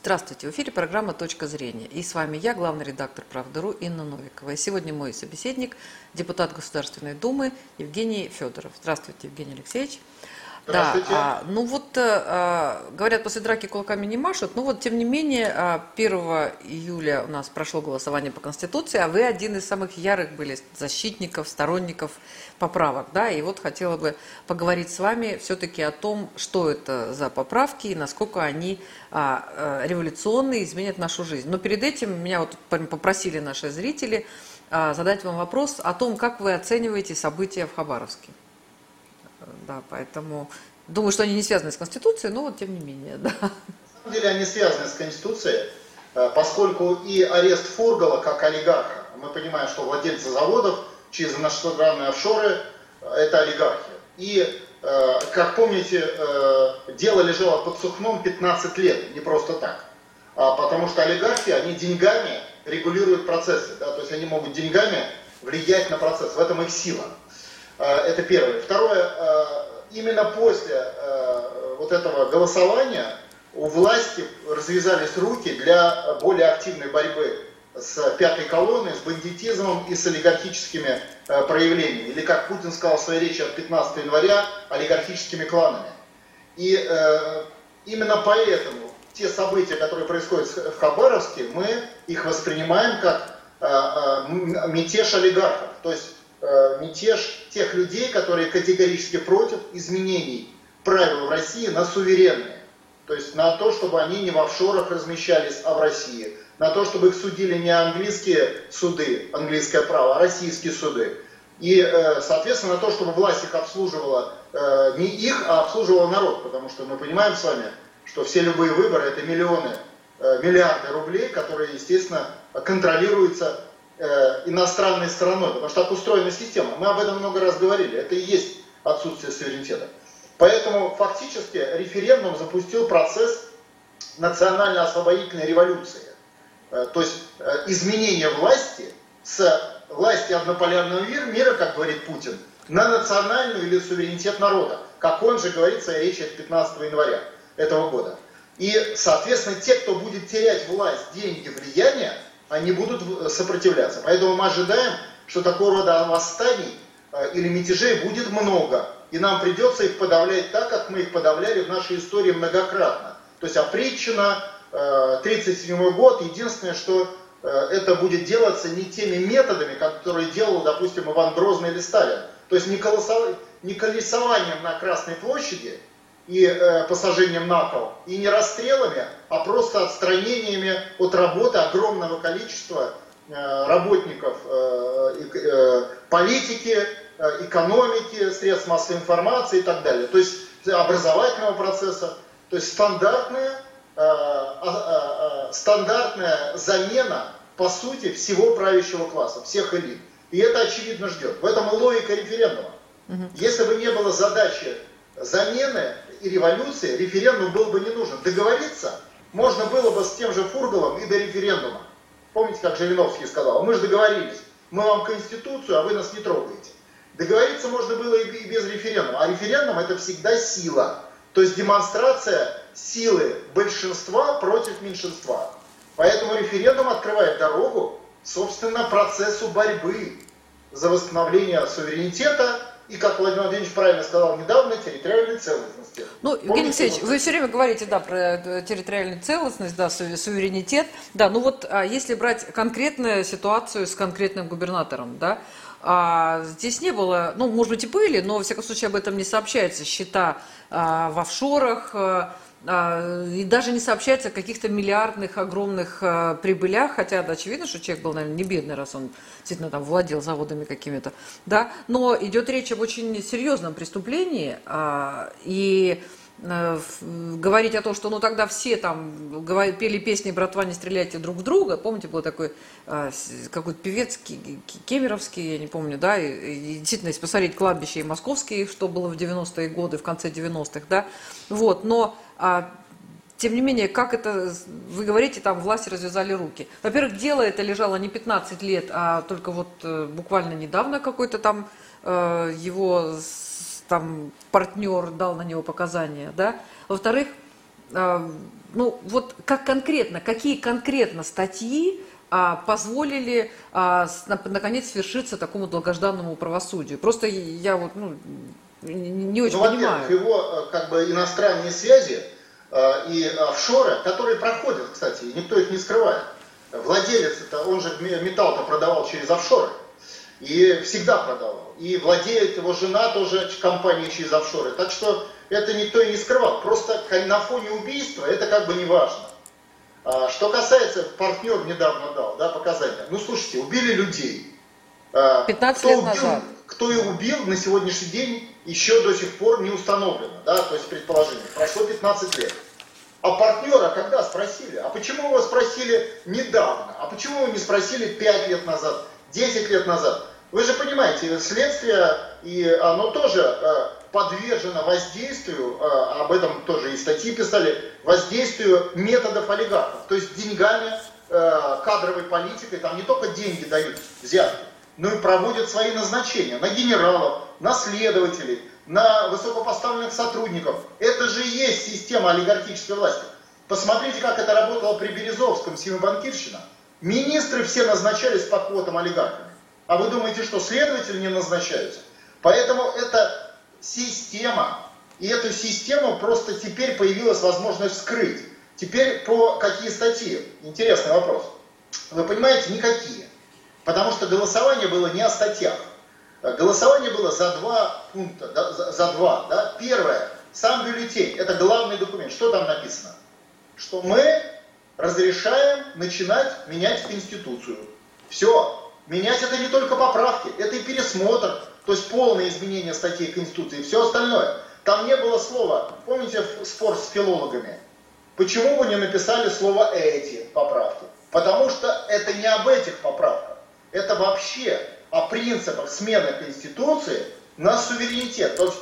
Здравствуйте, в эфире программа «Точка зрения». И с вами я, главный редактор «Правда.ру» Инна Новикова. И сегодня мой собеседник, депутат Государственной Думы Евгений Федоров. Здравствуйте, Евгений Алексеевич. Да, а, ну вот а, говорят, после драки кулаками не машут, но вот тем не менее 1 а, июля у нас прошло голосование по Конституции, а вы один из самых ярых были защитников, сторонников поправок, да, и вот хотела бы поговорить с вами все-таки о том, что это за поправки и насколько они а, а, революционные, изменят нашу жизнь. Но перед этим меня вот попросили наши зрители а, задать вам вопрос о том, как вы оцениваете события в Хабаровске. Да, поэтому думаю, что они не связаны с Конституцией, но вот тем не менее, да. На самом деле они связаны с Конституцией, э, поскольку и арест Фургала как олигарха, мы понимаем, что владельцы заводов через иностранные офшоры э, это олигархи. И, э, как помните, дело лежало под Сухном 15 лет, не просто так. А потому что олигархи, они деньгами регулируют процессы, да, то есть они могут деньгами влиять на процесс, в этом их сила. Это первое. Второе, именно после э, вот этого голосования у власти развязались руки для более активной борьбы с пятой колонной, с бандитизмом и с олигархическими проявлениями. Или, как Путин сказал в своей речи от 15 января, олигархическими кланами. И именно поэтому те события, которые происходят в Хабаровске, мы их воспринимаем как мятеж олигархов. То есть э, мятеж тех людей, которые категорически против изменений правил в России на суверенные. То есть на то, чтобы они не в офшорах размещались, а в России. На то, чтобы их судили не английские суды, английское право, а российские суды. И, э, соответственно, на то, чтобы власть их обслуживала, э, не их, а обслуживала народ. Потому что мы понимаем с вами, что все любые выборы это миллионы, э, миллиарды рублей, которые, естественно, контролируются Э, иностранной стороной, потому что так устроена система. Мы об этом много раз говорили. Это и есть отсутствие суверенитета. Поэтому фактически референдум запустил процесс национально-освободительной революции. Э, то есть э, изменение власти с власти однополярного мира, как говорит Путин, на национальную или суверенитет народа, как он же говорит в своей речи 15 января этого года. И, соответственно, те, кто будет терять власть, деньги, влияние, они будут сопротивляться. Поэтому мы ожидаем, что такого рода восстаний э, или мятежей будет много. И нам придется их подавлять так, как мы их подавляли в нашей истории многократно. То есть опричина, 1937 э, год, единственное, что э, это будет делаться не теми методами, которые делал, допустим, Иван Грозный или Сталин. То есть не колесованием на Красной площади, и э, посажением на пол, и не расстрелами, а просто отстранениями от работы огромного количества э, работников э, э, политики, э, экономики, средств массовой информации и так далее. То есть образовательного процесса. То есть стандартная, э, э, э, стандартная замена, по сути, всего правящего класса, всех элит. И это, очевидно, ждет. В этом и логика референдума. Если бы не было задачи замены и революции референдум был бы не нужен. Договориться можно было бы с тем же Фургалом и до референдума. Помните, как Жириновский сказал, мы же договорились, мы вам Конституцию, а вы нас не трогаете. Договориться можно было и без референдума, а референдум это всегда сила. То есть демонстрация силы большинства против меньшинства. Поэтому референдум открывает дорогу, собственно, процессу борьбы за восстановление суверенитета и, как Владимир Владимирович правильно сказал недавно, территориальной целостности. Ну, Евгений Алексеевич, вы все время говорите, да, про территориальную целостность, да, суверенитет. Да, ну вот а если брать конкретную ситуацию с конкретным губернатором, да, а здесь не было, ну, может быть, и были, но, во всяком случае, об этом не сообщается. Счета а, в офшорах, а, и даже не сообщается о каких-то миллиардных огромных а, прибылях, хотя да, очевидно, что человек был, наверное, не бедный, раз он действительно там владел заводами какими-то, да, но идет речь об очень серьезном преступлении, а, и говорить о том, что ну тогда все там пели песни «Братва, не стреляйте друг в друга». Помните, был такой э, какой-то певец кемеровский, я не помню, да, и, и действительно, если посмотреть кладбище и московские, что было в 90-е годы, в конце 90-х, да, вот, но а, тем не менее, как это, вы говорите, там власти развязали руки. Во-первых, дело это лежало не 15 лет, а только вот э, буквально недавно какой-то там его там партнер дал на него показания, да. Во-вторых, э, ну вот как конкретно, какие конкретно статьи а, позволили а, наконец свершиться такому долгожданному правосудию? Просто я вот ну, не очень ну, понимаю. его как бы иностранные связи э, и офшоры, которые проходят, кстати, никто их не скрывает. Владелец, это он же металл-то продавал через офшоры. И всегда продавал. И владеет его жена тоже компанией через офшоры. Так что это никто и не скрывал. Просто на фоне убийства это как бы не важно. А, что касается, партнер недавно дал да, показания. Ну, слушайте, убили людей. 15 а, кто лет убил, назад. Кто их убил, на сегодняшний день еще до сих пор не установлено. Да, то есть предположение. Прошло 15 лет. А партнера когда спросили? А почему его спросили недавно? А почему вы не спросили 5 лет назад, 10 лет назад? Вы же понимаете, следствие, и оно тоже э, подвержено воздействию, э, об этом тоже и статьи писали, воздействию методов олигархов. То есть деньгами, э, кадровой политикой, там не только деньги дают, взятки, но и проводят свои назначения на генералов, на следователей, на высокопоставленных сотрудников. Это же и есть система олигархической власти. Посмотрите, как это работало при Березовском, Банкирщина. Министры все назначались по квотам олигархами. А вы думаете, что следователи не назначаются? Поэтому это система. И эту систему просто теперь появилась возможность скрыть. Теперь по какие статьи? Интересный вопрос. Вы понимаете, никакие. Потому что голосование было не о статьях. Голосование было за два пункта, да, за, за два. Да? Первое, сам бюллетень, это главный документ. Что там написано? Что мы разрешаем начинать менять Конституцию. Все. Менять это не только поправки, это и пересмотр, то есть полное изменение статей Конституции все остальное. Там не было слова, помните спор с филологами? Почему вы не написали слово «эти» поправки? Потому что это не об этих поправках. Это вообще о принципах смены Конституции на суверенитет, то есть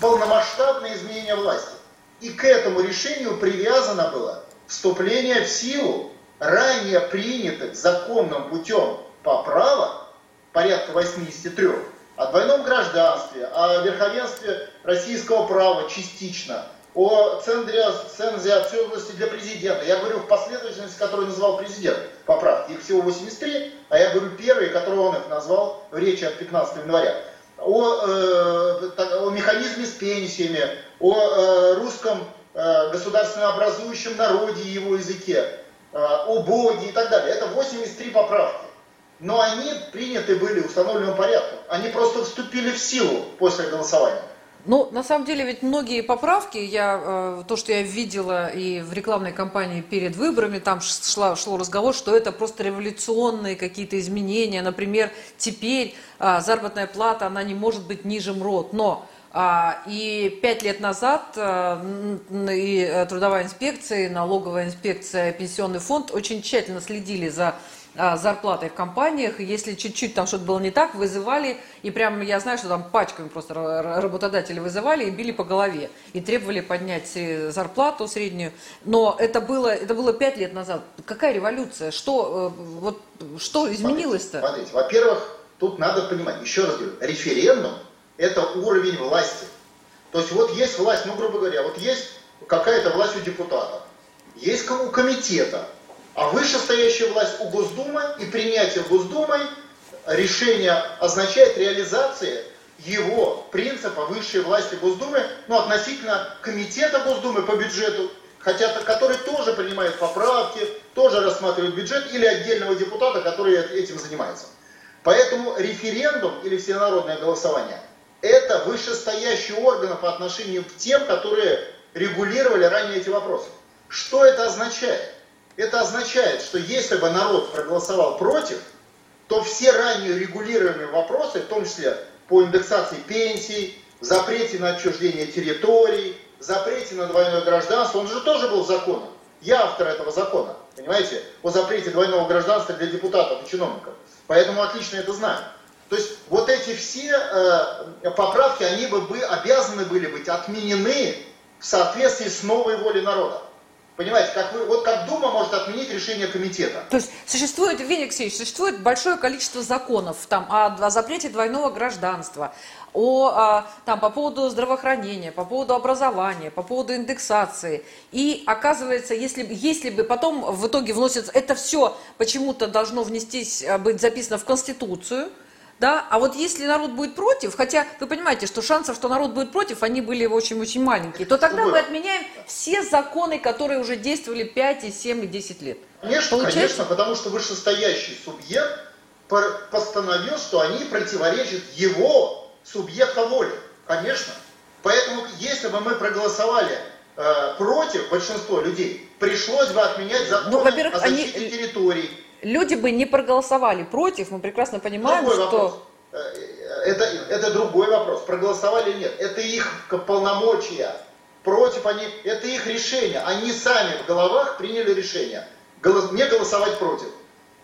полномасштабное изменение власти. И к этому решению привязано было вступление в силу ранее принятых законным путем поправок, порядка 83, о двойном гражданстве, о верховенстве российского права частично, о центре, цензе для президента. Я говорю в последовательности, которую называл президент поправки. Их всего 83, а я говорю первые, которые он их назвал в речи от 15 января. О, э, о механизме с пенсиями, о э, русском э, государственно образующем народе и его языке, э, о Боге и так далее. Это 83 поправки. Но они приняты были установленным порядком. Они просто вступили в силу после голосования. Ну, на самом деле, ведь многие поправки, я, э, то, что я видела и в рекламной кампании перед выборами, там шла, шло разговор, что это просто революционные какие-то изменения. Например, теперь заработная плата, она не может быть ниже МРОД. Но и пять лет назад а, и трудовая инспекция, и налоговая инспекция, пенсионный фонд очень тщательно следили за а, зарплатой в компаниях, если чуть-чуть там что-то было не так, вызывали, и прям я знаю, что там пачками просто работодатели вызывали и били по голове, и требовали поднять э, зарплату среднюю. Но это было, это было пять лет назад. Какая революция? Что, э, вот, что изменилось-то? Смотрите, смотрите, во-первых, тут надо понимать, еще раз говорю, референдум – это уровень власти. То есть вот есть власть, ну, грубо говоря, вот есть какая-то власть у депутатов, есть у комитета, а вышестоящая власть у Госдумы и принятие Госдумой решения означает реализация его принципа высшей власти Госдумы, ну, относительно комитета Госдумы по бюджету, хотя который тоже принимает поправки, тоже рассматривает бюджет, или отдельного депутата, который этим занимается. Поэтому референдум или всенародное голосование – это вышестоящий орган по отношению к тем, которые регулировали ранее эти вопросы. Что это означает? Это означает, что если бы народ проголосовал против, то все ранее регулируемые вопросы, в том числе по индексации пенсий, запрете на отчуждение территорий, запрете на двойное гражданство, он же тоже был законом. Я автор этого закона, понимаете, о запрете двойного гражданства для депутатов и чиновников. Поэтому отлично это знаю. То есть вот эти все э, поправки, они бы, бы обязаны были быть отменены в соответствии с новой волей народа. Понимаете, как вы, вот как Дума может отменить решение комитета. То есть существует, Евгений Алексеевич, существует большое количество законов там, о, о запрете двойного гражданства, о, о, там, по поводу здравоохранения, по поводу образования, по поводу индексации. И оказывается, если, если бы потом в итоге вносится, это все почему-то должно внестись, э, быть записано в Конституцию, да? А вот если народ будет против, хотя вы понимаете, что шансов, что народ будет против, они были очень-очень маленькие, то тогда мы отменяем все законы, которые уже действовали 5, и 7, и 10 лет. Конечно, Получается? конечно, потому что вышестоящий субъект постановил, что они противоречат его субъекта воли. Конечно. Поэтому, если бы мы проголосовали э, против большинства людей, пришлось бы отменять законы ну, о защите они... территорий, люди бы не проголосовали против, мы прекрасно понимаем, другой что... Вопрос. Э, это, это другой вопрос, проголосовали или нет. Это их полномочия. Против они, это их решение. Они сами в головах приняли решение. Голос, не голосовать против.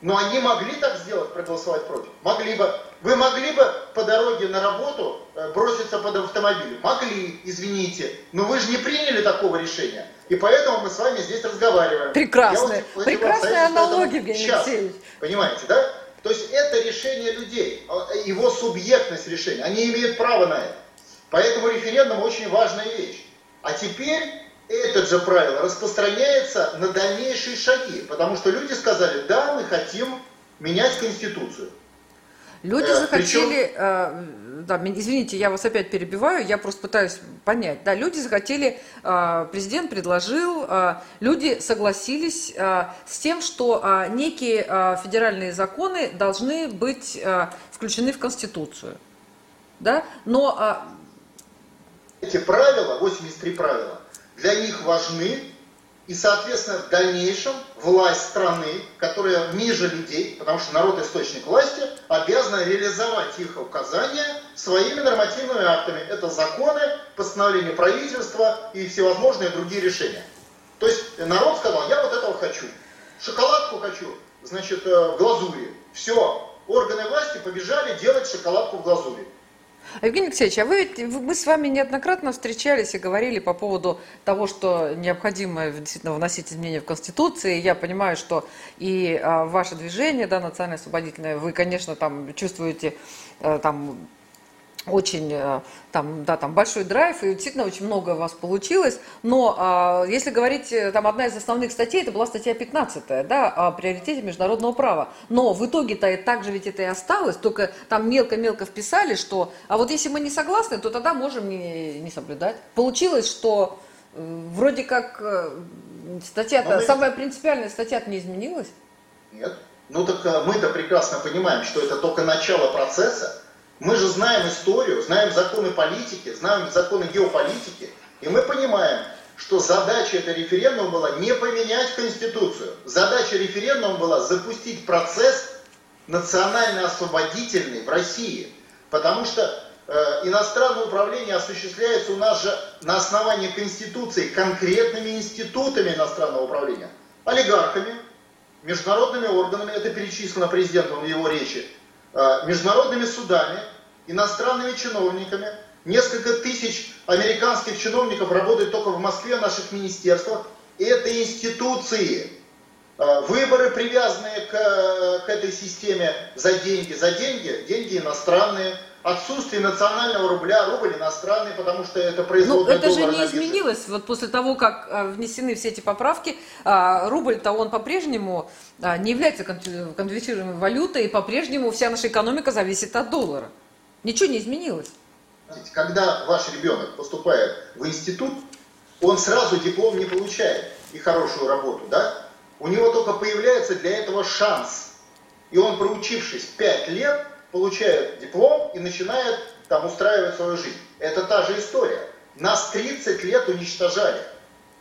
Но они могли так сделать, проголосовать против? Могли бы. Вы могли бы по дороге на работу э, броситься под автомобиль? Могли, извините. Но вы же не приняли такого решения. И поэтому мы с вами здесь разговариваем. Прекрасная, прекрасная аналогия, Евгений Алексеевич. Понимаете, да? То есть это решение людей, а, его субъектность решения. Они имеют право на это. Поэтому референдум очень важная вещь. А теперь этот же правило распространяется на дальнейшие шаги, потому что люди сказали, да, мы хотим менять Конституцию. Люди э, захотели, Причем... э, да, извините, я вас опять перебиваю, я просто пытаюсь понять, да, люди захотели, э, президент предложил, э, люди согласились э, с тем, что э, некие э, федеральные законы должны быть э, включены в Конституцию, да, но... Э, Эти правила, 83 правила, для них важны, и, соответственно, в дальнейшем власть страны, которая ниже людей, потому что народ источник власти, обязана реализовать их указания своими нормативными актами. Это законы, постановления правительства и всевозможные другие решения. То есть народ сказал, я вот этого хочу, шоколадку хочу, значит, э, в глазури. Все, органы власти побежали делать шоколадку в глазури. Евгений Алексеевич, а вы ведь, мы с вами неоднократно встречались и говорили по поводу того, что необходимо действительно вносить изменения в Конституции. Я понимаю, что и а, ваше движение, да, национально-освободительное, вы, конечно, там чувствуете а, там очень э, там, да, там большой драйв, и действительно очень много у вас получилось. Но а, если говорить, э, там одна из основных статей, это была статья 15, да, о приоритете международного права. Но в итоге-то так же ведь это и осталось, только там мелко-мелко вписали, что, а вот если мы не согласны, то тогда можем не, не соблюдать. Получилось, что э, вроде как статья-то, мы... самая принципиальная статья-то не изменилась. Нет. Ну так мы-то прекрасно понимаем, что это только начало процесса, мы же знаем историю, знаем законы политики, знаем законы геополитики, и мы понимаем, что задача этого референдума была не поменять Конституцию. Задача референдума была запустить процесс национально-освободительный в России. Потому что э, иностранное управление осуществляется у нас же на основании Конституции конкретными институтами иностранного управления. Олигархами, международными органами, это перечислено президентом в его речи, Э, международными судами, иностранными чиновниками. Несколько тысяч американских чиновников работают только в Москве, в наших министерствах. Это институции. Э, выборы, привязанные к, к этой системе за деньги. За деньги, деньги иностранные отсутствие национального рубля, рубль иностранный, потому что это производная Ну, это же не изменилось. Вот после того, как а, внесены все эти поправки, а, рубль-то он по-прежнему а, не является конвертируемой валютой, и по-прежнему вся наша экономика зависит от доллара. Ничего не изменилось. Когда ваш ребенок поступает в институт, он сразу диплом не получает и хорошую работу, да? У него только появляется для этого шанс. И он, проучившись 5 лет, получает диплом и начинает там устраивать свою жизнь. Это та же история. Нас 30 лет уничтожали.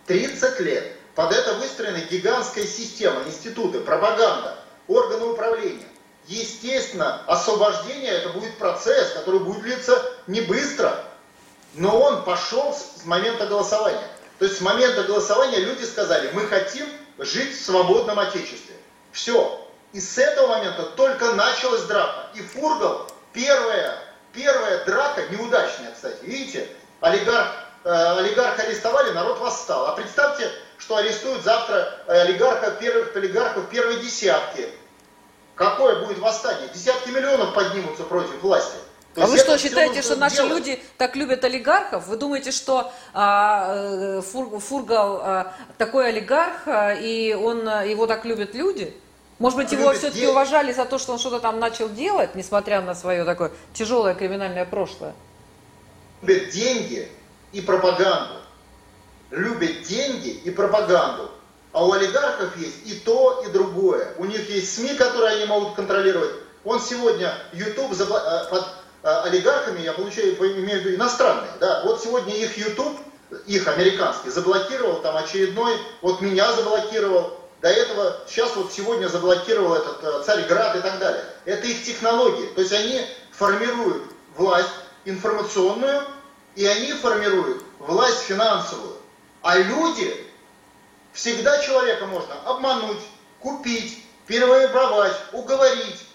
30 лет. Под это выстроена гигантская система, институты, пропаганда, органы управления. Естественно, освобождение это будет процесс, который будет длиться не быстро, но он пошел с момента голосования. То есть с момента голосования люди сказали, мы хотим жить в свободном Отечестве. Все, и с этого момента только началась драка. И Фургал, первая, первая драка, неудачная, кстати, видите, олигарх, э, олигарх арестовали, народ восстал. А представьте, что арестуют завтра олигархов, первых олигархов первой десятки. Какое будет восстание? Десятки миллионов поднимутся против власти. То а вы что, считаете, что наши делать? люди так любят олигархов? Вы думаете, что а, э, Фур, Фургал а, такой олигарх, а, и он, а, его так любят люди? Может быть, его все-таки деньги. уважали за то, что он что-то там начал делать, несмотря на свое такое тяжелое криминальное прошлое? Любят деньги и пропаганду. Любят деньги и пропаганду. А у олигархов есть и то, и другое. У них есть СМИ, которые они могут контролировать. Он сегодня YouTube э, под э, олигархами, я получаю, имею в виду иностранные, да, вот сегодня их YouTube, их американский, заблокировал там очередной, вот меня заблокировал, до этого, сейчас вот сегодня заблокировал этот э, Царьград и так далее. Это их технологии. То есть они формируют власть информационную, и они формируют власть финансовую. А люди, всегда человека можно обмануть, купить, переворовать, уговорить.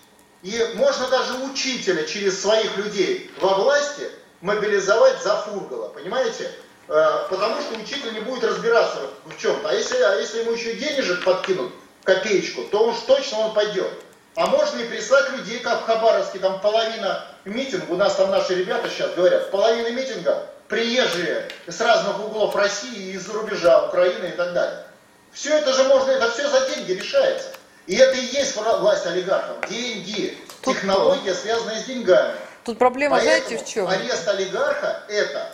И можно даже учителя через своих людей во власти мобилизовать за фургала, понимаете? Э, потому что учитель не будет разбираться в чем-то. А если, а если ему еще денежек подкинут, копеечку, то уж точно он пойдет. А можно и прислать людей, как в Хабаровске, там половина митинга, у нас там наши ребята сейчас говорят, половина митинга приезжие с разных углов России, из-за рубежа, Украины и так далее. Все это же можно, это все за деньги решается. И это и есть власть олигархов. Деньги, технология, связанная с деньгами. Тут проблема, Поэтому знаете, в чем? арест олигарха это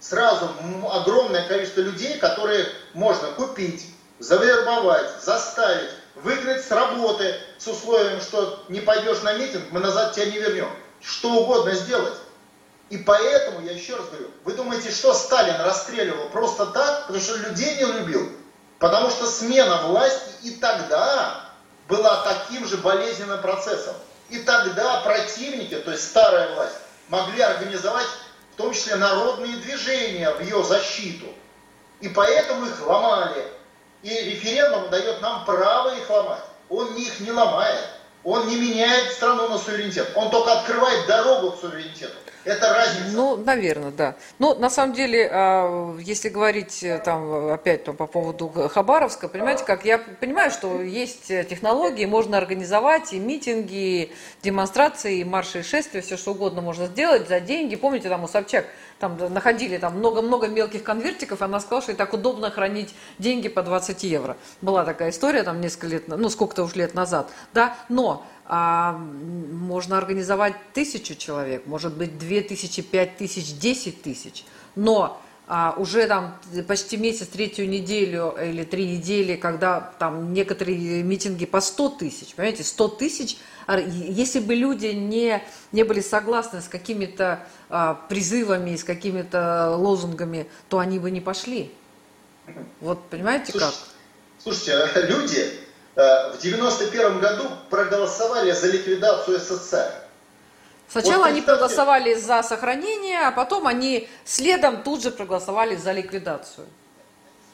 сразу огромное количество людей, которые можно купить, завербовать, заставить, выгнать с работы с условием, что не пойдешь на митинг, мы назад тебя не вернем. Что угодно сделать. И поэтому, я еще раз говорю, вы думаете, что Сталин расстреливал просто так, потому что людей не любил? Потому что смена власти и тогда была таким же болезненным процессом. И тогда противники, то есть старая власть, могли организовать в том числе народные движения в ее защиту. И поэтому их ломали. И референдум дает нам право их ломать. Он их не ломает. Он не меняет страну на суверенитет. Он только открывает дорогу к суверенитету. Это разница. Ну, наверное, да. Ну, на самом деле, а, если говорить э, там опять там, по поводу Хабаровска, понимаете, как я понимаю, что есть технологии, можно организовать и митинги, и демонстрации, и марши, и шествия, все что угодно можно сделать за деньги. Помните, там у Собчак там находили там много-много мелких конвертиков, она сказала, что и так удобно хранить деньги по 20 евро. Была такая история там несколько лет, ну сколько-то уж лет назад, да, но а, можно организовать тысячу человек, может быть две тысячи, пять тысяч, десять тысяч, но а, уже там почти месяц, третью неделю или три недели, когда там некоторые митинги по 100 тысяч, понимаете, 100 тысяч, если бы люди не, не были согласны с какими-то а, призывами, с какими-то лозунгами, то они бы не пошли. Вот понимаете Слушай, как? Слушайте, люди Э, в 91 году проголосовали за ликвидацию СССР. Сначала вот они проголосовали за сохранение, а потом они следом тут же проголосовали за ликвидацию.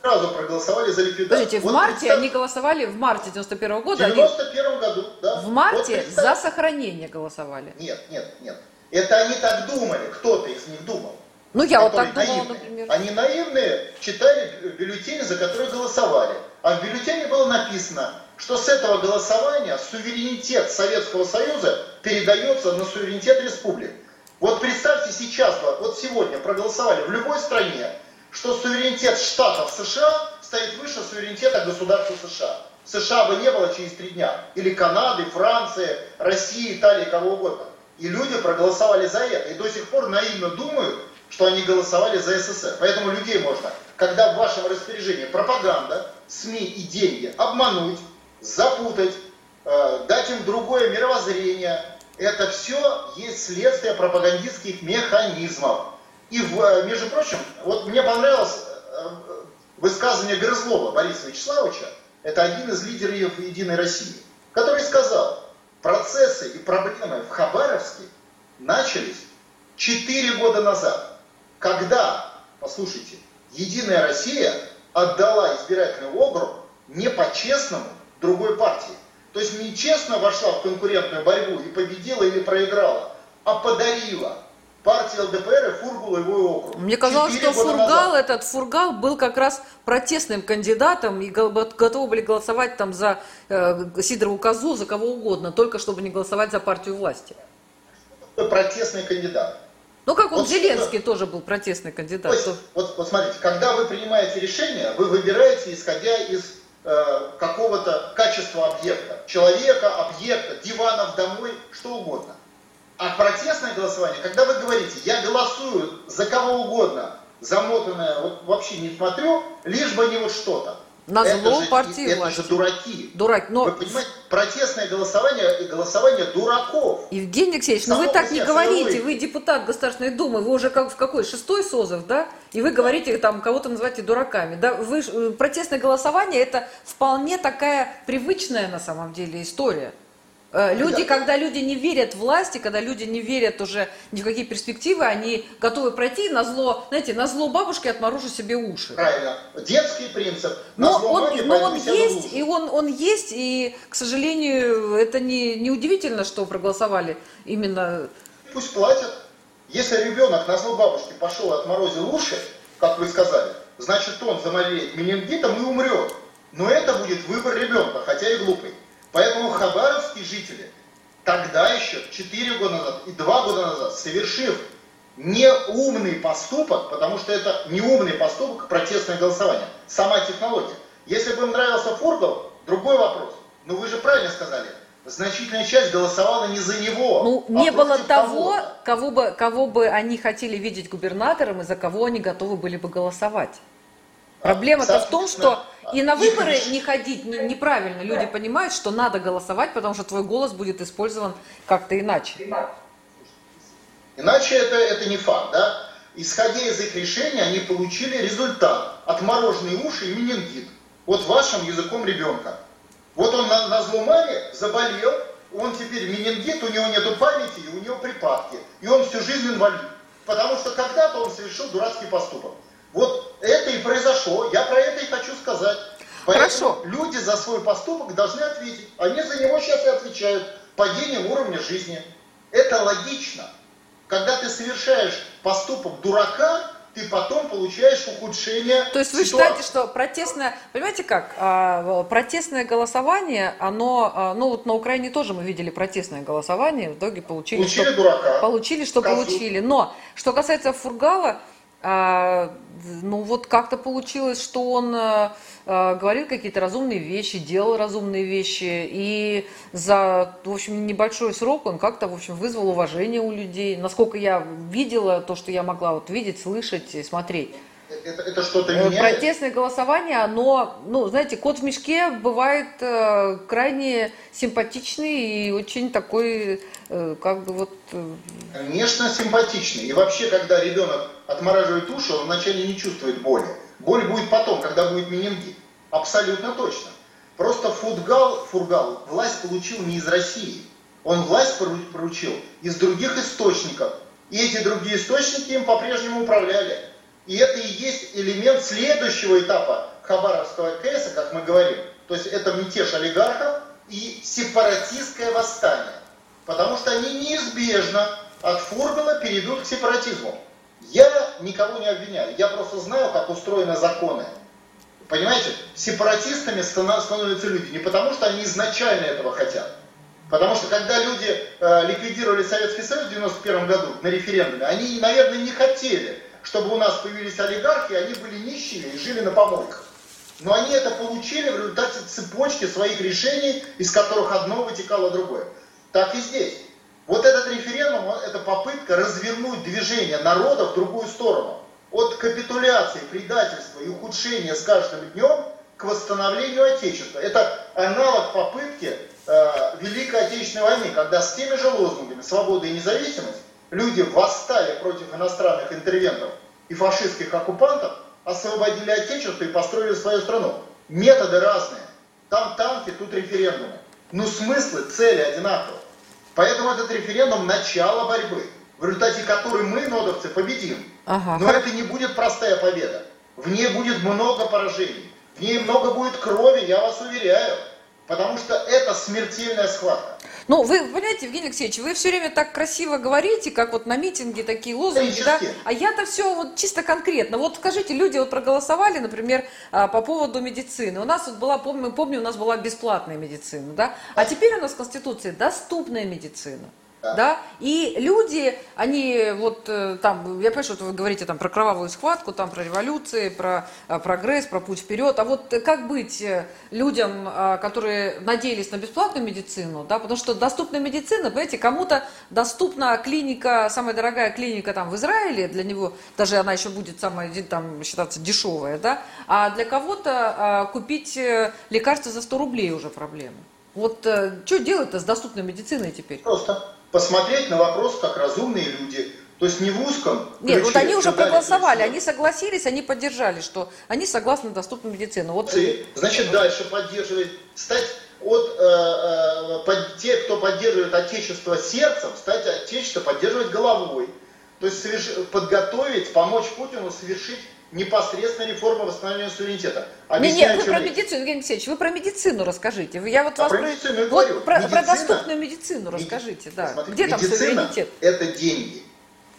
Сразу проголосовали за ликвидацию. Подождите, в вот марте представь... они голосовали, в марте 91 -го года. В 91 они... году, да. В марте вот представь... за сохранение голосовали. Нет, нет, нет. Это они так думали, кто-то из них думал. Ну, я вот так думала, например. Они наивные, читали бюллетени, за которые голосовали. А в бюллетене было написано, что с этого голосования суверенитет Советского Союза передается на суверенитет республик. Вот представьте сейчас, вот сегодня проголосовали в любой стране, что суверенитет штатов США стоит выше суверенитета государства США. США бы не было через три дня. Или Канады, Франции, России, Италии, кого угодно. И люди проголосовали за это. И до сих пор наивно думают, что они голосовали за СССР. Поэтому людей можно, когда в вашем распоряжении пропаганда, СМИ и деньги, обмануть, запутать, э, дать им другое мировоззрение. Это все есть следствие пропагандистских механизмов. И, э, между прочим, вот мне понравилось э, высказывание Грызлова Бориса Вячеславовича, это один из лидеров «Единой России», который сказал, процессы и проблемы в Хабаровске начались 4 года назад, когда, послушайте, Единая Россия отдала избирательный округ не по-честному другой партии. То есть нечестно вошла в конкурентную борьбу и победила или проиграла, а подарила. партии ЛДПР и Фургал его округ. Мне казалось, что Фургал, назад. этот Фургал был как раз протестным кандидатом и готовы были голосовать там за э, Сидорову Козу, за кого угодно, только чтобы не голосовать за партию власти. Протестный кандидат. Ну, как он, вот Зеленский тоже был протестный кандидат. Вот, вот, вот смотрите, когда вы принимаете решение, вы выбираете, исходя из э, какого-то качества объекта. Человека, объекта, диванов домой, что угодно. А протестное голосование, когда вы говорите, я голосую за кого угодно, замотанное, вот вообще не смотрю, лишь бы не вот что-то. На зло это партии же, власти. Это же дураки. Дурак, но... Вы понимаете, протестное голосование и голосование дураков. Евгений Алексеевич, ну вы так не говорите, вы депутат Государственной Думы, вы уже как в какой, шестой созыв, да? И вы говорите, там, кого-то называете дураками. Да? Вы, э, протестное голосование это вполне такая привычная на самом деле история. Э, люди, да. когда люди не верят власти, когда люди не верят уже ни в какие перспективы, они готовы пройти на зло, знаете, на зло бабушки отморожу себе уши. Правильно. Детский принцип. Но он, но он есть, и он, он есть, и, к сожалению, это не, не удивительно, что проголосовали именно... Пусть платят. Если ребенок на зло бабушки пошел и отморозил уши, как вы сказали, значит он заболеет менингитом и умрет. Но это будет выбор ребенка, хотя и глупый. Поэтому хабаровские жители тогда еще, 4 года назад и 2 года назад, совершив неумный поступок, потому что это неумный поступок, протестное голосование, сама технология. Если бы им нравился Фургал, другой вопрос. Но вы же правильно сказали, значительная часть голосовала не за него. Ну, а не было того, кого бы, кого бы они хотели видеть губернатором и за кого они готовы были бы голосовать. Проблема-то в том, что и на выборы не ходить неправильно. Люди понимают, что надо голосовать, потому что твой голос будет использован как-то иначе. Иначе это, это не факт, да? Исходя из их решения, они получили результат. Отмороженные уши и менингит. Вот вашим языком ребенка. Вот он на, на зломаре заболел, он теперь менингит, у него нету памяти, и у него припадки. И он всю жизнь инвалид. Потому что когда-то он совершил дурацкий поступок. Вот это и произошло. Я про это и хочу сказать. Поэтому Хорошо. люди за свой поступок должны ответить. Они за него сейчас и отвечают. Падением уровня жизни. Это логично. Когда ты совершаешь поступок дурака, ты потом получаешь ухудшение. То есть вы ситуации. считаете, что протестное, понимаете как, а, протестное голосование, оно, а, ну вот на Украине тоже мы видели протестное голосование, в итоге получили, получили что, дурака, получили, что козу. получили. Но что касается Фургала, ну вот как-то получилось, что он а, а, говорил какие-то разумные вещи, делал разумные вещи, и за, в общем, небольшой срок он как-то, в общем, вызвал уважение у людей. Насколько я видела, то, что я могла вот видеть, слышать и смотреть. Это, это что-то э, меняет? Протестное голосование, оно, ну, знаете, кот в мешке бывает э, крайне симпатичный и очень такой, э, как бы вот... Э... Конечно, симпатичный. И вообще, когда ребенок отмораживает уши, он вначале не чувствует боли. Боль будет потом, когда будет менингит. Абсолютно точно. Просто Фургал, Фургал власть получил не из России. Он власть поручил из других источников. И эти другие источники им по-прежнему управляли. И это и есть элемент следующего этапа Хабаровского кейса, как мы говорим. То есть это мятеж олигархов и сепаратистское восстание. Потому что они неизбежно от Фургала перейдут к сепаратизму. Я никого не обвиняю, я просто знаю, как устроены законы. Понимаете, сепаратистами становятся люди не потому, что они изначально этого хотят. Потому что когда люди э, ликвидировали Советский Союз в 1991 году на референдуме, они, наверное, не хотели чтобы у нас появились олигархи, они были нищими и жили на помойках. Но они это получили в результате цепочки своих решений, из которых одно вытекало другое. Так и здесь. Вот этот референдум, это попытка развернуть движение народа в другую сторону. От капитуляции, предательства и ухудшения с каждым днем к восстановлению Отечества. Это аналог попытки э, Великой Отечественной войны, когда с теми же лозунгами «Свобода и независимость» люди восстали против иностранных интервентов и фашистских оккупантов, освободили Отечество и построили свою страну. Методы разные. Там танки, тут референдумы. Но смыслы, цели одинаковые. Поэтому этот референдум – начало борьбы, в результате которой мы, нодовцы, победим. Ага. Но это не будет простая победа. В ней будет много поражений. В ней много будет крови, я вас уверяю. Потому что это смертельная схватка. Ну, вы понимаете, Евгений Алексеевич, вы все время так красиво говорите, как вот на митинге такие лозунги, да? А я-то все вот чисто конкретно. Вот скажите, люди вот проголосовали, например, а, по поводу медицины. У нас вот была, помню, помню, у нас была бесплатная медицина, да? А теперь у нас в Конституции доступная медицина. Да. И люди, они вот э, там, я понимаю, что вы говорите там про кровавую схватку, там про революции, про э, прогресс, про путь вперед. А вот как быть э, людям, которые надеялись на бесплатную медицину, да, потому что доступная медицина, понимаете, кому-то доступна клиника, самая дорогая клиника там в Израиле, для него даже она еще будет самая там считаться дешевая, да, а для кого-то купить лекарство за 100 рублей уже проблема. Вот что делать-то с доступной медициной теперь? Просто посмотреть на вопрос как разумные люди. То есть не в узком. Нет, вот они уже проголосовали, они согласились, они поддержали, что они согласны на доступную медицину. Вот... Значит, дальше поддерживать, стать от э, э, под, те, кто поддерживает Отечество сердцем, стать Отечество поддерживать головой. То есть соверш, подготовить, помочь Путину совершить непосредственно реформа восстановления суверенитета. Объясняю, не, не, вы про медицину, Евгений Алексеевич, вы про медицину расскажите. Я вот а вас про, медицину вот говорю. Про, медицина, про доступную медицину расскажите, да. Смотрите, Где там суверенитет? это деньги.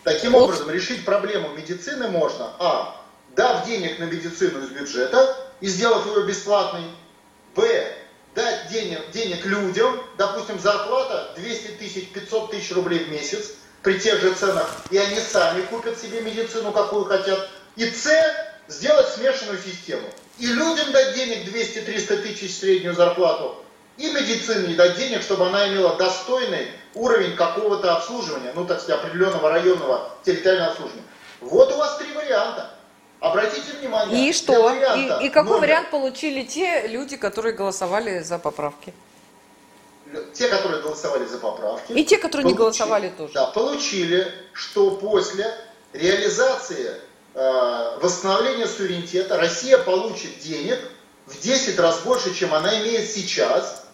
Таким вот. образом, решить проблему медицины можно, а, дав денег на медицину из бюджета и сделав ее бесплатной, б, дать денег, денег людям, допустим, зарплата 200 тысяч, 500 тысяч рублей в месяц, при тех же ценах, и они сами купят себе медицину, какую хотят, и С сделать смешанную систему. И людям дать денег 200-300 тысяч среднюю зарплату, и медицине дать денег, чтобы она имела достойный уровень какого-то обслуживания, ну, так сказать, определенного районного территориального обслуживания. Вот у вас три варианта. Обратите внимание. И что? И, и какой номер. вариант получили те люди, которые голосовали за поправки? Те, которые голосовали за поправки. И те, которые получили, не голосовали тоже. Да, получили, что после реализации восстановления суверенитета Россия получит денег в 10 раз больше, чем она имеет сейчас,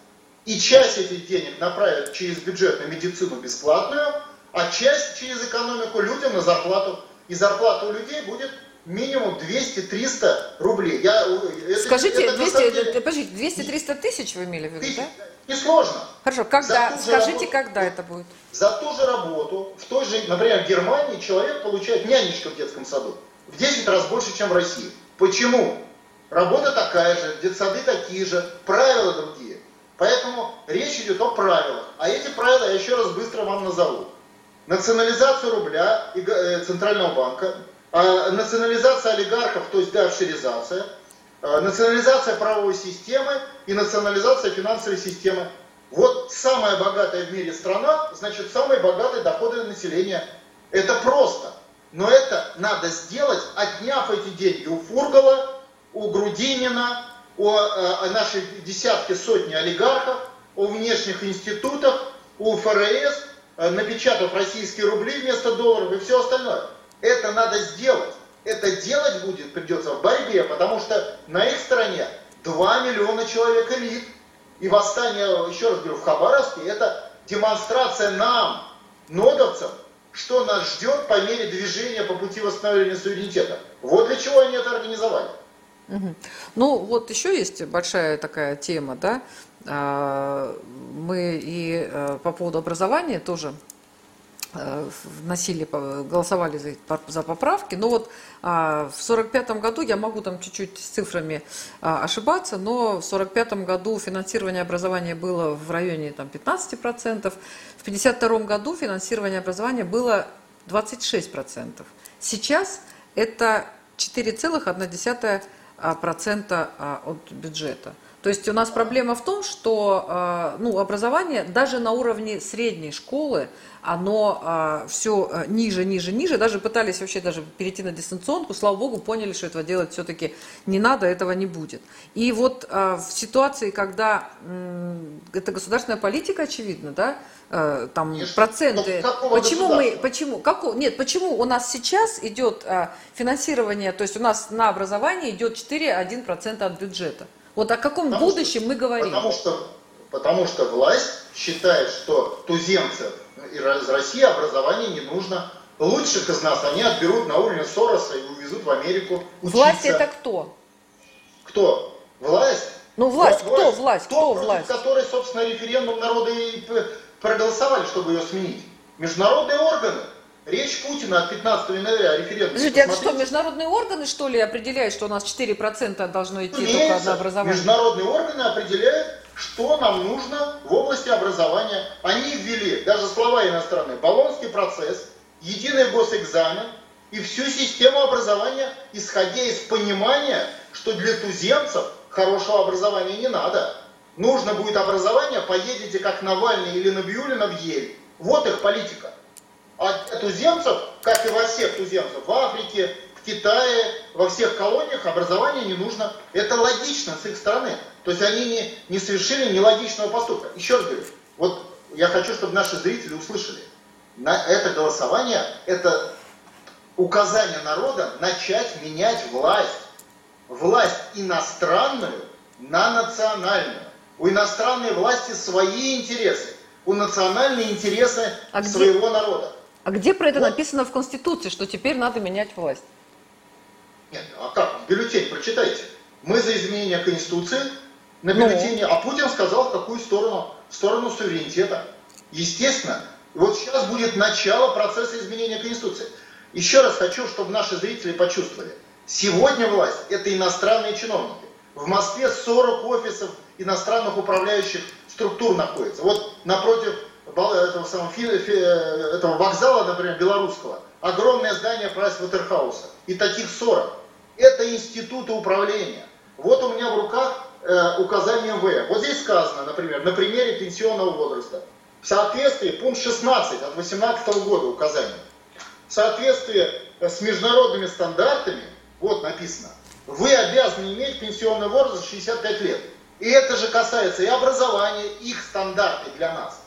и часть этих денег направят через бюджет на медицину бесплатную, а часть через экономику людям на зарплату. И зарплата у людей будет минимум 200-300 рублей. Я, это, Скажите, это, 200, деле, подождите, 200-300 тысяч вы имели в виду, да? Несложно. Хорошо, когда, скажите, работу, когда это будет? За ту же работу, в той же, например, в Германии человек получает нянечка в детском саду в 10 раз больше, чем в России. Почему? Работа такая же, детсады такие же, правила другие. Поэтому речь идет о правилах. А эти правила я еще раз быстро вам назову. Национализацию рубля и э, Центрального банка, а, национализация олигархов, то есть деофшеризация, а, национализация правовой системы и национализация финансовой системы. Вот самая богатая в мире страна, значит самые богатые доходы населения. Это просто. Но это надо сделать, отняв эти деньги у Фургала, у Грудинина, у э, наших десятки, сотни олигархов, у внешних институтов, у ФРС, э, напечатав российские рубли вместо долларов и все остальное. Это надо сделать. Это делать будет придется в борьбе, потому что на их стороне 2 миллиона человек элит. И восстание, еще раз говорю, в Хабаровске, это демонстрация нам, нодовцам, что нас ждет по мере движения по пути восстановления суверенитета. Вот для чего они это организовали. Угу. Ну, вот еще есть большая такая тема, да. А, мы и э, по поводу образования тоже вносили, голосовали за, за поправки. Но вот а, в 45 году, я могу там чуть-чуть с цифрами а, ошибаться, но в 45 году финансирование образования было в районе там, 15%, в 52 году финансирование образования было 26%. Сейчас это 4,1% а, от бюджета. То есть у нас проблема в том, что ну, образование даже на уровне средней школы оно а, все а, ниже, ниже, ниже. Даже пытались вообще даже перейти на дистанционку, слава богу, поняли, что этого делать все-таки не надо, этого не будет. И вот в ситуации, когда это государственная политика, очевидно, да, там Конечно. проценты. Почему мы, почему, как, нет, почему у нас сейчас идет финансирование, то есть у нас на образование идет 4-1% от бюджета. Вот о каком потому будущем что, мы говорим? Потому что, потому что власть считает, что туземцев из России образование не нужно. Лучших из нас они отберут на уровне Сороса и увезут в Америку. Учиться. Власть это кто? Кто? Власть Ну власть, власть кто власть? Кто, кто власть? Который, собственно, референдум народа и проголосовали, чтобы ее сменить. Международные органы. Речь Путина от 15 января референдум. Подождите, это что, международные органы, что ли, определяют, что у нас 4% должно идти Имеется. только на образование? Международные органы определяют, что нам нужно в области образования. Они ввели даже слова иностранные. Болонский процесс, единый госэкзамен и всю систему образования, исходя из понимания, что для туземцев хорошего образования не надо. Нужно будет образование, поедете как Навальный или Набиулина в Ель. Вот их политика. А туземцев, как и во всех туземцев, в Африке, в Китае, во всех колониях образование не нужно. Это логично с их стороны. То есть они не, не совершили нелогичного поступка. Еще раз говорю, вот я хочу, чтобы наши зрители услышали. На это голосование, это указание народа начать менять власть. Власть иностранную на национальную. У иностранной власти свои интересы, у национальные интересы а своего где, народа. А где про это вот. написано в Конституции, что теперь надо менять власть? Нет, а как? Бюллетень прочитайте. Мы за изменение Конституции на ну. бюллетене, ну. а Путин сказал в какую сторону? В сторону суверенитета. Естественно, вот сейчас будет начало процесса изменения Конституции. Еще раз хочу, чтобы наши зрители почувствовали. Сегодня власть – это иностранные чиновники. В Москве 40 офисов иностранных управляющих структур находится. Вот напротив этого, самого, этого вокзала, например, белорусского, огромное здание Прайс Ватерхауса. И таких 40. Это институты управления. Вот у меня в руках э, указание МВ. Вот здесь сказано, например, на примере пенсионного возраста. В соответствии, пункт 16 от 2018 года указания. В соответствии с международными стандартами, вот написано, вы обязаны иметь пенсионный возраст 65 лет. И это же касается и образования, их стандарты для нас,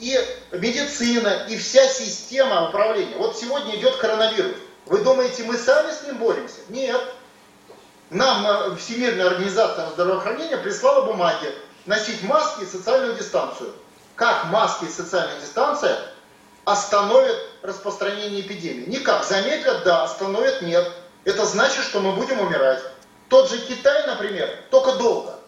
и медицина, и вся система управления. Вот сегодня идет коронавирус. Вы думаете, мы сами с ним боремся? Нет. Нам Всемирная организация здравоохранения прислала бумаги носить маски и социальную дистанцию. Как маски и социальная дистанция остановят распространение эпидемии? Никак. Замедлят, да, остановят, нет. Это значит, что мы будем умирать. Тот же Китай, например, только долго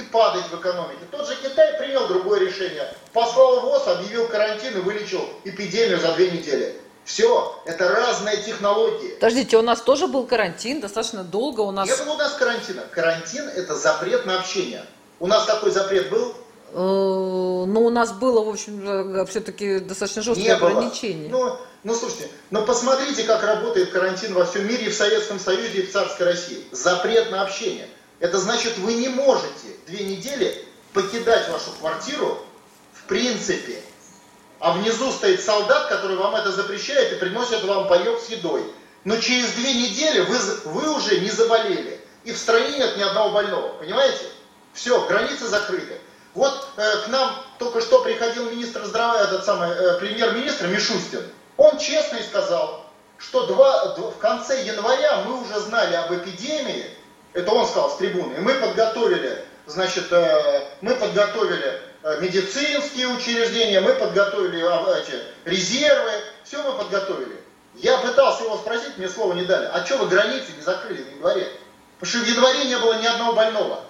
и падать в экономике. Тот же Китай принял другое решение. Послал ВОЗ, объявил карантин и вылечил эпидемию за две недели. Все, это разные технологии. Подождите, у нас тоже был карантин, достаточно долго у нас... Не было у нас карантина. Карантин – это запрет на общение. У нас такой запрет был? Э, ну, у нас было, в общем, все-таки достаточно жесткие ограничения. Ну, ну, слушайте, ну посмотрите, как работает карантин во всем мире, и в Советском Союзе, и в царской России. Запрет на общение. Это значит, вы не можете две недели покидать вашу квартиру в принципе. А внизу стоит солдат, который вам это запрещает и приносит вам паек с едой. Но через две недели вы, вы уже не заболели. И в стране нет ни одного больного. Понимаете? Все, границы закрыты. Вот э, к нам только что приходил министр здравоохранения, этот самый э, премьер-министр Мишустин. Он честно сказал, что два, в конце января мы уже знали об эпидемии, это он сказал с трибуны, и мы подготовили, значит, э, мы подготовили э, медицинские учреждения, мы подготовили а, эти резервы, все мы подготовили. Я пытался его спросить, мне слова не дали, а что вы границы не закрыли в январе? Потому что в январе не было ни одного больного.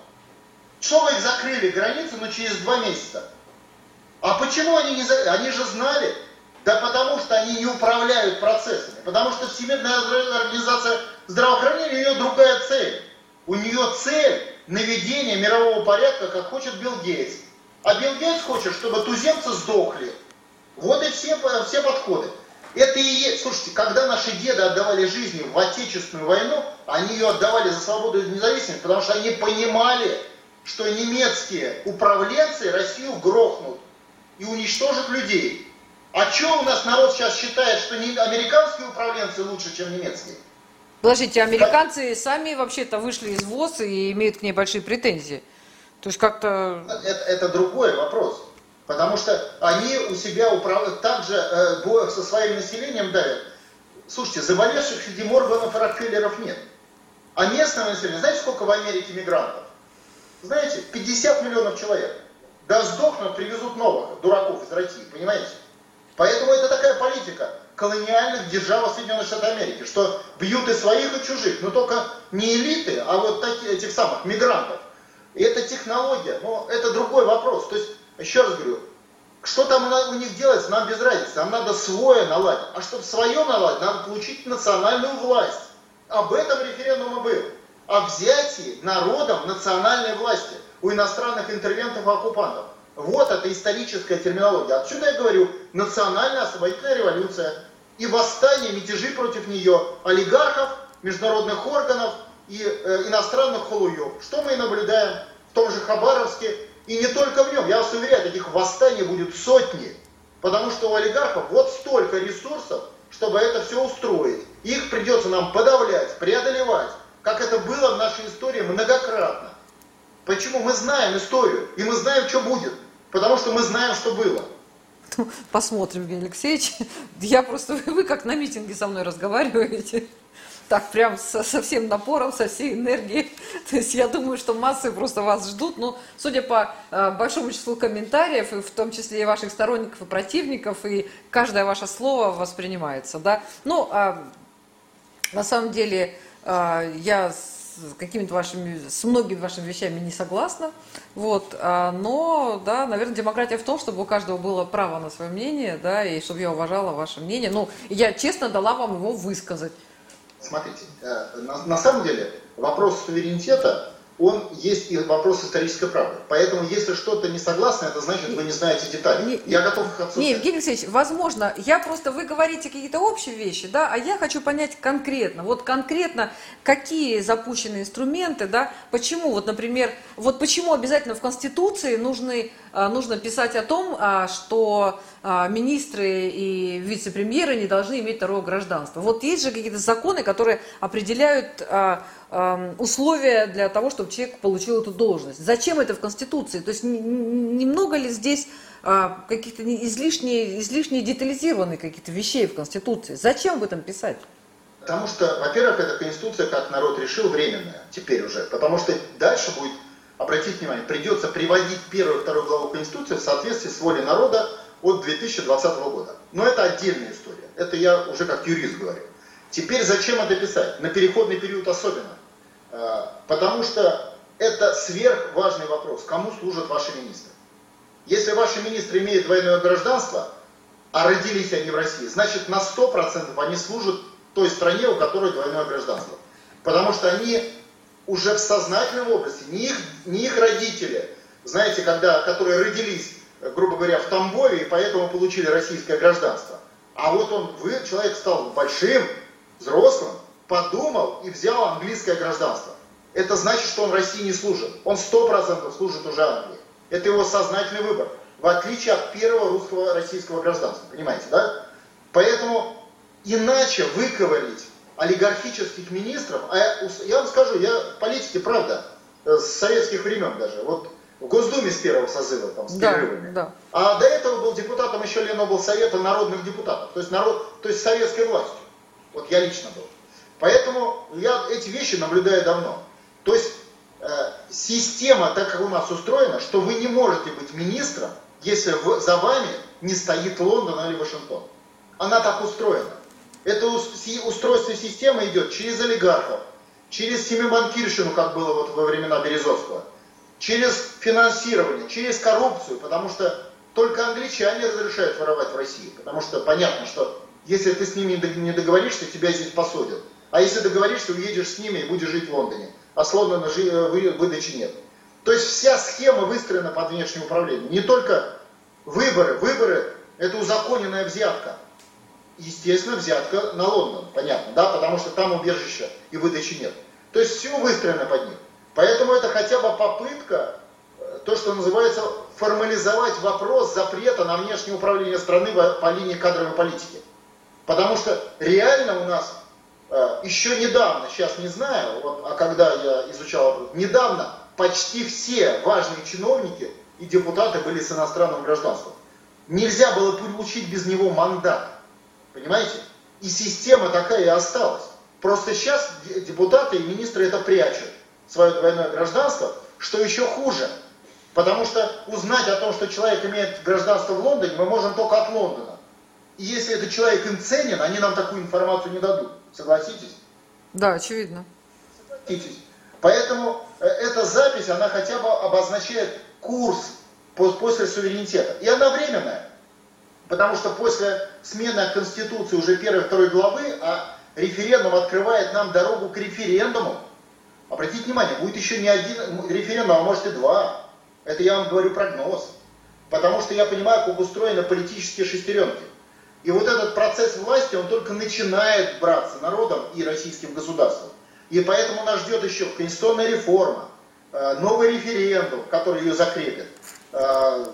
Что вы их закрыли, границы, но через два месяца? А почему они не закрыли? Они же знали. Да потому что они не управляют процессами. Потому что Всемирная организация здравоохранения, у нее другая цель. У нее цель наведения мирового порядка, как хочет Билл Гейтс. А Билл Гейтс хочет, чтобы туземцы сдохли. Вот и все, все подходы. Это и есть, слушайте, когда наши деды отдавали жизни в Отечественную войну, они ее отдавали за свободу и независимость, потому что они понимали, что немецкие управленцы Россию грохнут и уничтожат людей. А что у нас народ сейчас считает, что американские управленцы лучше, чем немецкие? Подождите, американцы сами вообще-то вышли из ВОЗ и имеют к ней большие претензии. То есть как-то... Это, это другой вопрос. Потому что они у себя управляют также э, со своим населением давят. Слушайте, заболевших среди Морганов и Рокфеллеров нет. А местное население, знаете, сколько в Америке мигрантов? Знаете, 50 миллионов человек. Да сдохнут, привезут новых дураков из России, понимаете? Поэтому это такая политика колониальных держав Соединенных Штатов Америки, что бьют и своих, и чужих, но только не элиты, а вот такие, этих самых мигрантов. И это технология, но это другой вопрос. То есть, еще раз говорю, что там у них делается, нам без разницы. Нам надо свое наладить. А чтобы свое наладить, надо получить национальную власть. Об этом референдум и был. О взятии народом национальной власти у иностранных интервентов и оккупантов. Вот это историческая терминология. Отсюда я говорю, национальная освободительная революция и восстание, мятежи против нее олигархов, международных органов и э, иностранных холуев. Что мы и наблюдаем в том же Хабаровске, и не только в нем. Я вас уверяю, таких восстаний будет сотни. Потому что у олигархов вот столько ресурсов, чтобы это все устроить. Их придется нам подавлять, преодолевать, как это было в нашей истории многократно. Почему? Мы знаем историю, и мы знаем, что будет. Потому что мы знаем, что было. Посмотрим, Евгений Алексеевич. Я просто, вы как на митинге со мной разговариваете так прям со, со всем напором, со всей энергией. То есть я думаю, что массы просто вас ждут. Но судя по э, большому числу комментариев, и в том числе и ваших сторонников и противников, и каждое ваше слово воспринимается. Да? Ну, э, на самом деле, э, я с какими-то вашими, с многими вашими вещами не согласна. Вот, а, но, да, наверное, демократия в том, чтобы у каждого было право на свое мнение, да, и чтобы я уважала ваше мнение. Ну, я честно дала вам его высказать. Смотрите, э, на, на самом деле вопрос суверенитета, он есть и вопрос исторической правды. Поэтому, если что-то не согласно, это значит, вы не знаете детали. Не, я готов их отсутствовать. Не, Евгений Алексеевич, возможно, я просто, вы говорите какие-то общие вещи, да, а я хочу понять конкретно, вот конкретно, какие запущены инструменты, да, почему, вот, например, вот почему обязательно в Конституции нужны, э, нужно писать о том, а, что а, министры и вице-премьеры не должны иметь второго гражданства. Вот есть же какие-то законы, которые определяют а, условия для того, чтобы человек получил эту должность. Зачем это в Конституции? То есть немного ли здесь а, каких-то излишне, излишне детализированных каких-то вещей в Конституции? Зачем об этом писать? Потому что, во-первых, эта Конституция, как народ решил, временная, теперь уже. Потому что дальше будет, обратите внимание, придется приводить первую и вторую главу Конституции в соответствии с волей народа, от 2020 года. Но это отдельная история. Это я уже как юрист говорю. Теперь зачем это писать? На переходный период особенно. А, потому что это сверхважный вопрос. Кому служат ваши министры? Если ваши министры имеют двойное гражданство, а родились они в России, значит на 100% они служат той стране, у которой двойное гражданство. Потому что они уже в сознательном области, не их, не их родители, знаете, когда, которые родились грубо говоря, в Тамбове, и поэтому получили российское гражданство. А вот он, вы, человек стал большим, взрослым, подумал и взял английское гражданство. Это значит, что он России не служит. Он сто процентов служит уже Англии. Это его сознательный выбор. В отличие от первого русского российского гражданства. Понимаете, да? Поэтому иначе выковырить олигархических министров, а я, я вам скажу, я политики, правда, э, с советских времен даже. Вот в Госдуме с первого созыва, там, с да, перерывами. Да. А до этого был депутатом еще Леноблсовета народных депутатов, то есть, народ, то есть советской властью. Вот я лично был. Поэтому я эти вещи наблюдаю давно. То есть э, система, так как у нас устроена, что вы не можете быть министром, если в, за вами не стоит Лондон или Вашингтон. Она так устроена. Это устройство системы идет через олигархов, через семибанкирщину, как было вот во времена Березовского – через финансирование, через коррупцию, потому что только англичане разрешают воровать в России, потому что понятно, что если ты с ними не договоришься, тебя здесь посадят. А если договоришься, уедешь с ними и будешь жить в Лондоне. А с Лондона э, выдачи нет. То есть вся схема выстроена под внешнее управление. Не только выборы. Выборы – это узаконенная взятка. Естественно, взятка на Лондон, понятно, да, потому что там убежища и выдачи нет. То есть все выстроено под них. Поэтому это хотя бы попытка, э, то, что называется, формализовать вопрос запрета на внешнее управление страны по линии кадровой политики. Потому что реально у нас еще недавно, сейчас не знаю, вот, а когда я изучал недавно почти все важные чиновники и депутаты были с иностранным гражданством. Нельзя было получить без него мандат. Понимаете? И система такая и осталась. Просто сейчас депутаты и министры это прячут свое двойное гражданство, что еще хуже. Потому что узнать о том, что человек имеет гражданство в Лондоне, мы можем только от Лондона. И если этот человек им ценен, они нам такую информацию не дадут. Согласитесь? Да, очевидно. Согласитесь. Поэтому э, эта запись, она хотя бы обозначает курс после суверенитета. И она временная. Потому что после смены Конституции уже первой второй главы, а референдум открывает нам дорогу к референдуму. Обратите внимание, будет еще не один референдум, а может и два. Это я вам говорю прогноз. Потому что я понимаю, как устроены политические шестеренки. И вот этот процесс власти, он только начинает браться народом и российским государством. И поэтому нас ждет еще конституционная реформа, э, новый референдум, который ее закрепит, э,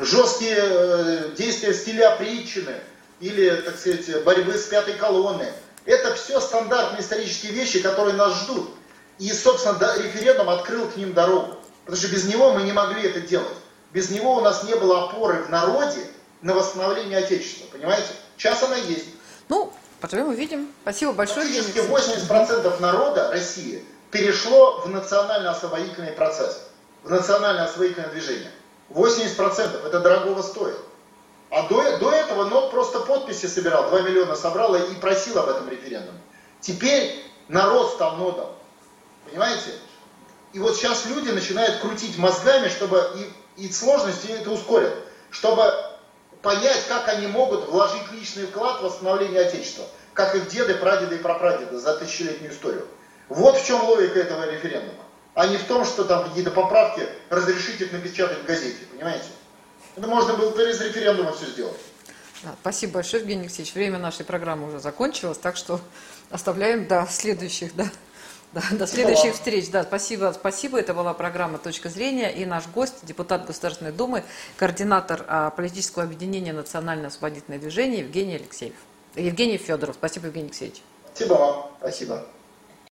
жесткие э, действия в стиле опричины или, так сказать, борьбы с пятой колонной. Это все стандартные исторические вещи, которые нас ждут. И, собственно, референдум открыл к ним дорогу. Потому что без него мы не могли это делать. Без него у нас не было опоры в народе на восстановление Отечества. Понимаете? Сейчас она есть. Ну, поживем увидим. Спасибо большое. Практически 80% народа России перешло в национально-освободительный процесс, в национально-освободительное движение. 80% это дорогого стоит. А до, до этого НОТ просто подписи собирал, 2 миллиона собрал и просил об этом референдуме. Теперь народ стал нодом. Понимаете? И вот сейчас люди начинают крутить мозгами, чтобы и, и сложности это ускорят, чтобы понять, как они могут вложить личный вклад в восстановление Отечества, как их деды, прадеды и прапрадеды за тысячелетнюю историю. Вот в чем логика этого референдума. А не в том, что там какие-то поправки разрешить их напечатать в газете, понимаете? Это можно было без референдума все сделать. Спасибо большое, Евгений Алексеевич. Время нашей программы уже закончилось, так что оставляем до следующих, да. Да, до следующих встреч. Да, спасибо, спасибо. Это была программа «Точка зрения». И наш гость, депутат Государственной Думы, координатор а, политического объединения «Национальное освободительное движение» Евгений Алексеев. Евгений Федоров. Спасибо, Евгений Алексеевич. Спасибо вам. Спасибо.